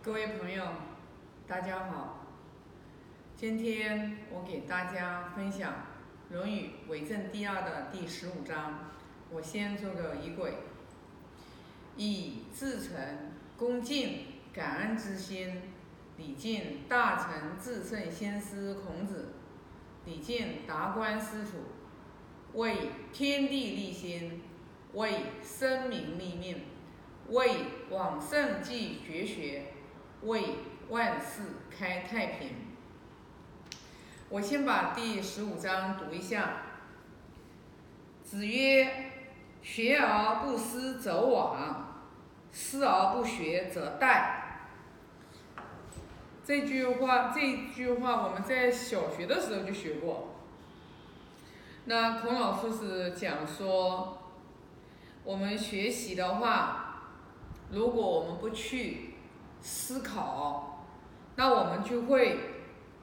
各位朋友，大家好。今天我给大家分享《论语·为政第二》的第十五章。我先做个仪轨：以至诚、恭敬、感恩之心，礼敬大成至圣先师孔子，礼敬达观师徒，为天地立心，为生民立命，为往圣继绝学。为万世开太平。我先把第十五章读一下。子曰：“学而不思则罔，思而不学则殆。”这句话，这句话我们在小学的时候就学过。那孔老师是讲说，我们学习的话，如果我们不去。思考，那我们就会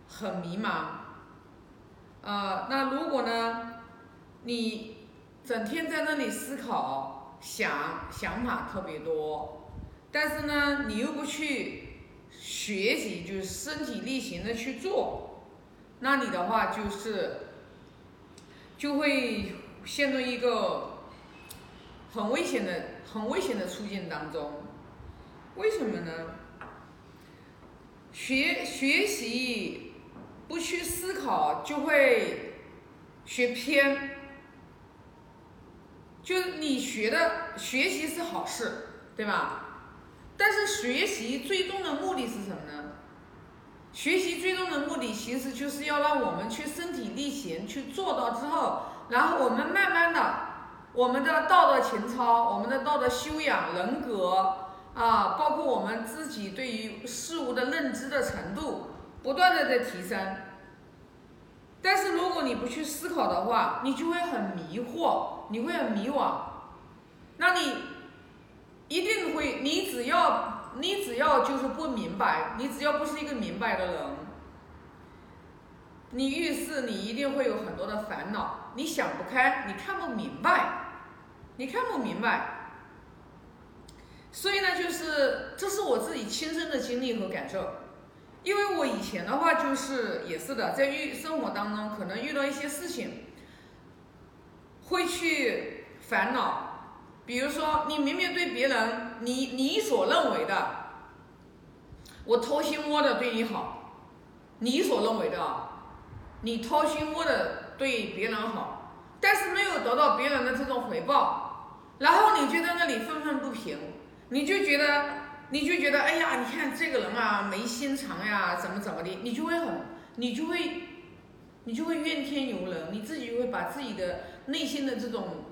很迷茫。啊，那如果呢，你整天在那里思考，想想法特别多，但是呢，你又不去学习，就是身体力行的去做，那你的话就是就会陷入一个很危险的、很危险的处境当中。为什么呢？学学习不去思考，就会学偏。就是你学的学习是好事，对吧？但是学习最终的目的是什么呢？学习最终的目的其实就是要让我们去身体力行去做到之后，然后我们慢慢的，我们的道德情操，我们的道德修养、人格。啊，包括我们自己对于事物的认知的程度，不断的在提升。但是如果你不去思考的话，你就会很迷惑，你会很迷惘。那你一定会，你只要你只要就是不明白，你只要不是一个明白的人，你遇事你一定会有很多的烦恼，你想不开，你看不明白，你看不明白。所以呢，就是这是我自己亲身的经历和感受，因为我以前的话就是也是的，在遇生活当中可能遇到一些事情，会去烦恼，比如说你明明对别人，你你所认为的，我掏心窝的对你好，你所认为的，你掏心窝的对别人好，但是没有得到别人的这种回报，然后你就在那里愤愤不平。你就觉得，你就觉得，哎呀，你看这个人啊，没心肠呀，怎么怎么的，你就会很，你就会，你就会怨天尤人，你自己就会把自己的内心的这种，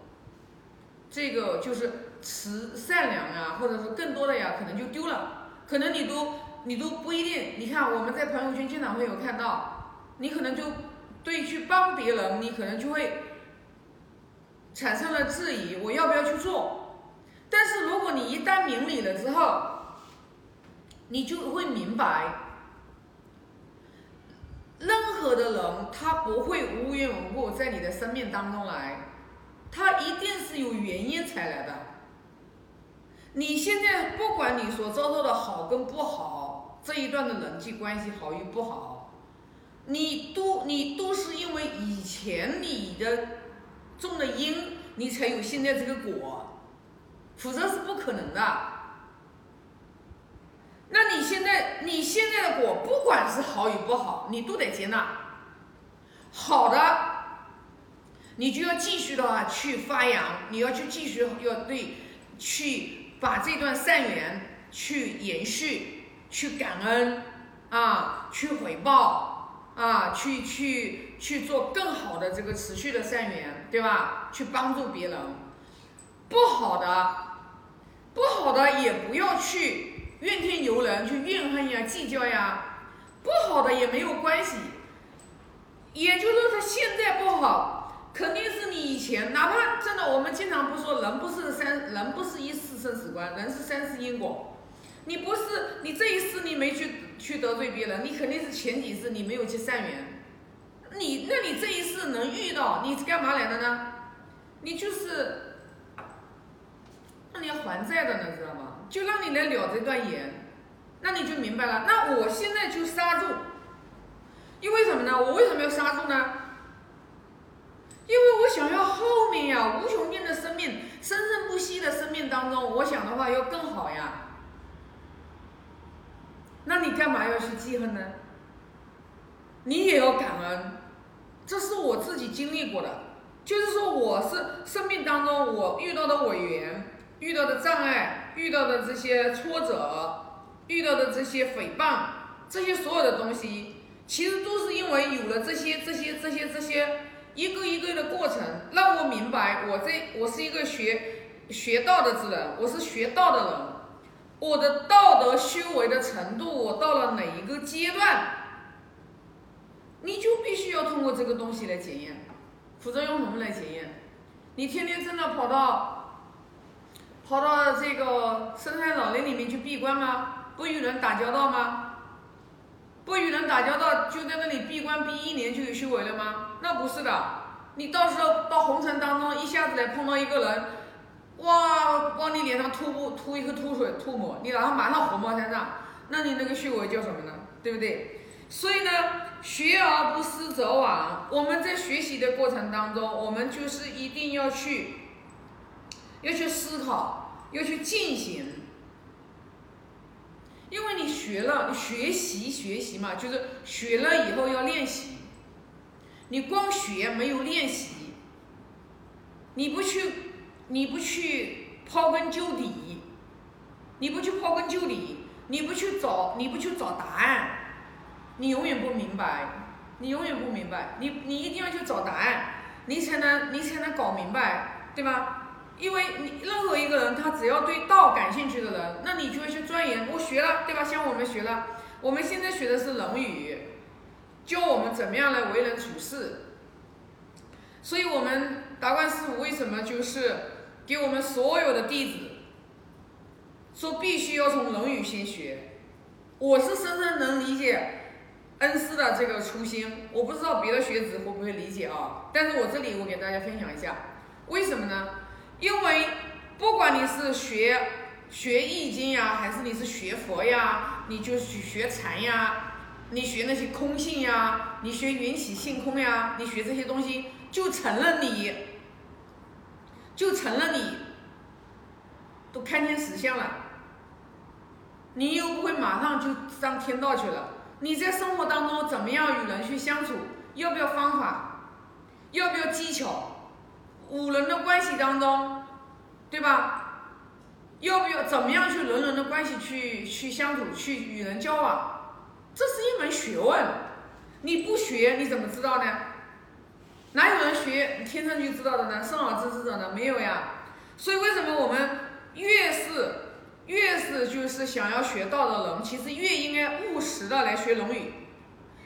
这个就是慈善良呀，或者是更多的呀，可能就丢了，可能你都你都不一定，你看我们在朋友圈经常会有看到，你可能就对去帮别人，你可能就会产生了质疑，我要不要去做？但是如果一旦明理了之后，你就会明白，任何的人他不会无缘无故在你的生命当中来，他一定是有原因才来的。你现在不管你所遭受的好跟不好，这一段的人际关系好与不好，你都你都是因为以前你的种的因，你才有现在这个果。否则是不可能的。那你现在你现在的果，不管是好与不好，你都得接纳。好的，你就要继续的话去发扬，你要去继续要对，去把这段善缘去延续，去感恩啊，去回报啊，去去去做更好的这个持续的善缘，对吧？去帮助别人。不好的。不好的也不要去怨天尤人，去怨恨呀、计较呀。不好的也没有关系，也就是说他现在不好，肯定是你以前，哪怕真的，我们经常不说人不是三，人不是一世生死观，人是三世因果。你不是你这一世你没去去得罪别人，你肯定是前几世你没有去善缘。你那你这一世能遇到，你干嘛来的呢？你就是。那你要还债的呢，知道吗？就让你来了这段缘，那你就明白了。那我现在就刹住，因为什么呢？我为什么要刹住呢？因为我想要后面呀，无穷尽的生命，生生不息的生命当中，我想的话要更好呀。那你干嘛要去记恨呢？你也要感恩，这是我自己经历过的，就是说我是生命当中我遇到的委员，遇到的障碍，遇到的这些挫折，遇到的这些诽谤，这些所有的东西，其实都是因为有了这些这些这些这些一个一个的过程，让我明白我这我是一个学学道的之人，我是学道的人，我的道德修为的程度，我到了哪一个阶段？你就必须要通过这个东西来检验，否则用什么来检验？你天天真的跑到跑到这个深山老林里面去闭关吗？不与人打交道吗？不与人打交道就在那里闭关闭一年就有修为了吗？那不是的，你到时候到红尘当中一下子来碰到一个人，哇，往你脸上吐不吐一个吐水吐沫，你然后马上火冒三丈，那你那个修为叫什么呢？对不对？所以呢，学而不思则罔。我们在学习的过程当中，我们就是一定要去，要去思考，要去进行。因为你学了，你学习学习嘛，就是学了以后要练习。你光学没有练习，你不去，你不去刨根究底，你不去刨根究底，你不去找，你不去找答案。你永远不明白，你永远不明白，你你一定要去找答案，你才能你才能搞明白，对吧？因为你任何一个人，他只要对道感兴趣的人，那你就会去钻研。我学了，对吧？像我们学了，我们现在学的是《论语》，教我们怎么样来为人处事。所以，我们达观师傅为什么就是给我们所有的弟子说必须要从《论语》先学？我是深深能理解。恩师的这个初心，我不知道别的学子会不会理解啊？但是我这里我给大家分享一下，为什么呢？因为不管你是学学易经呀，还是你是学佛呀，你就去学禅呀，你学那些空性呀，你学缘起性空呀，你学这些东西，就成了你，就成了你，都看见实相了，你又不会马上就上天道去了。你在生活当中怎么样与人去相处？要不要方法？要不要技巧？五人的关系当中，对吧？要不要怎么样去人人的关系去去相处，去与人交往？这是一门学问。你不学你怎么知道呢？哪有人学天生就知道的呢？生而知之者呢？没有呀。所以为什么我们越是？越是就是想要学道的人，其实越应该务实的来学《论语》，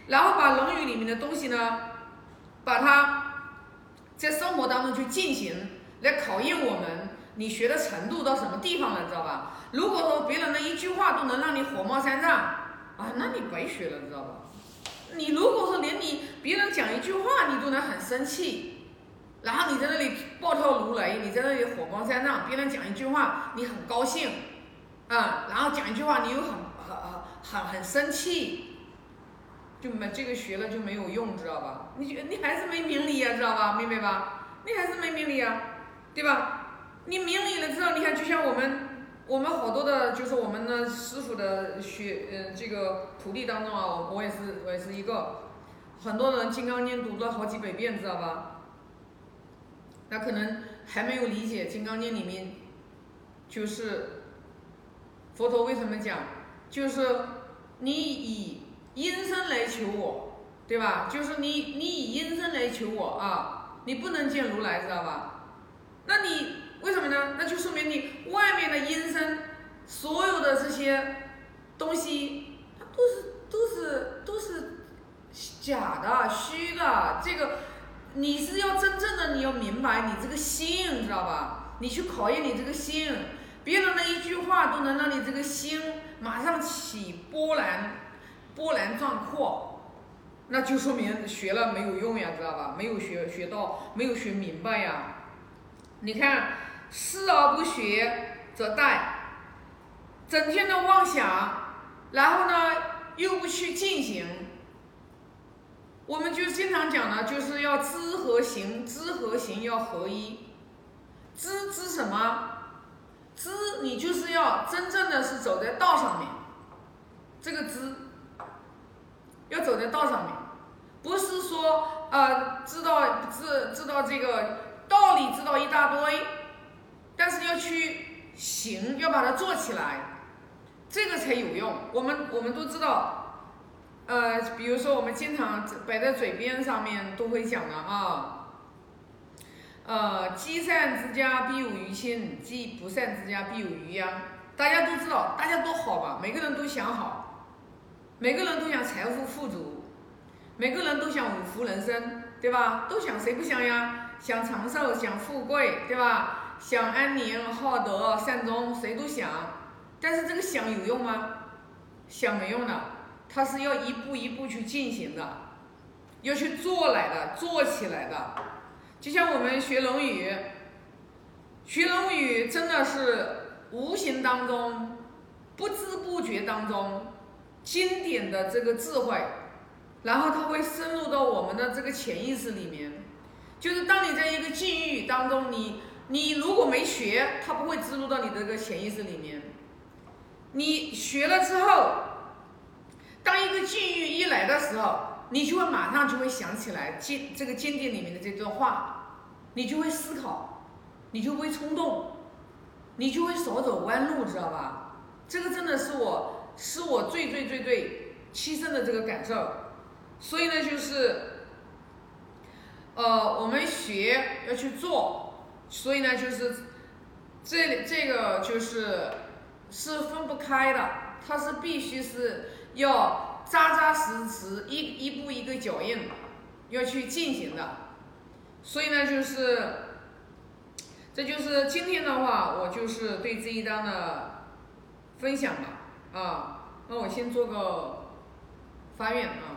然后把《论语》里面的东西呢，把它在生活当中去进行，来考验我们，你学的程度到什么地方了，知道吧？如果说别人的一句话都能让你火冒三丈，啊，那你白学了，知道吧？你如果说连你别人讲一句话你都能很生气，然后你在那里暴跳如雷，你在那里火冒三丈，别人讲一句话你很高兴。啊，然后讲一句话，你又很很很很很生气，就没这个学了就没有用，知道吧？你觉你还是没明理呀，知道吧？明白吧？你还是没明理呀，对吧？你明理了之后，你看就像我们我们好多的，就是我们的师傅的学，呃，这个徒弟当中啊，我也是我也是一个，很多人《金刚经》读了好几百遍，知道吧？那可能还没有理解《金刚经》里面，就是。佛陀为什么讲？就是你以阴身来求我，对吧？就是你你以阴身来求我啊，你不能见如来，知道吧？那你为什么呢？那就说明你外面的阴身，所有的这些东西，它都是都是都是假的、虚的。这个你是要真正的，你要明白你这个心，知道吧？你去考验你这个心。别人的一句话都能让你这个心马上起波澜，波澜壮阔，那就说明学了没有用呀，知道吧？没有学学到，没有学明白呀。你看，思而不学则殆，整天的妄想，然后呢又不去进行，我们就经常讲呢，就是要知和行，知和行要合一。知知什么？知你就是要真正的是走在道上面，这个知要走在道上面，不是说呃知道知知道这个道理知道一大堆，但是要去行，要把它做起来，这个才有用。我们我们都知道，呃，比如说我们经常摆在嘴边上面都会讲的啊。呃，积善之家必有余庆，积不善之家必有余殃。大家都知道，大家都好吧？每个人都想好，每个人都想财富富足，每个人都想五福人生，对吧？都想，谁不想呀？想长寿，想富贵，对吧？想安宁、好德、善终，谁都想。但是这个想有用吗？想没用的，它是要一步一步去进行的，要去做来的，做起来的。就像我们学《论语》，学《论语》真的是无形当中、不知不觉当中，经典的这个智慧，然后它会深入到我们的这个潜意识里面。就是当你在一个境遇当中，你你如果没学，它不会植入到你的这个潜意识里面。你学了之后，当一个境遇一来的时候，你就会马上就会想起来经这个经典里面的这段话，你就会思考，你就会冲动，你就会少走弯路，知道吧？这个真的是我是我最最最最亲身的这个感受，所以呢，就是呃，我们学要去做，所以呢，就是这这个就是是分不开的，它是必须是要。扎扎实实一一步一个脚印要去进行的，所以呢，就是，这就是今天的话，我就是对这一章的分享吧，啊，那我先做个发愿啊。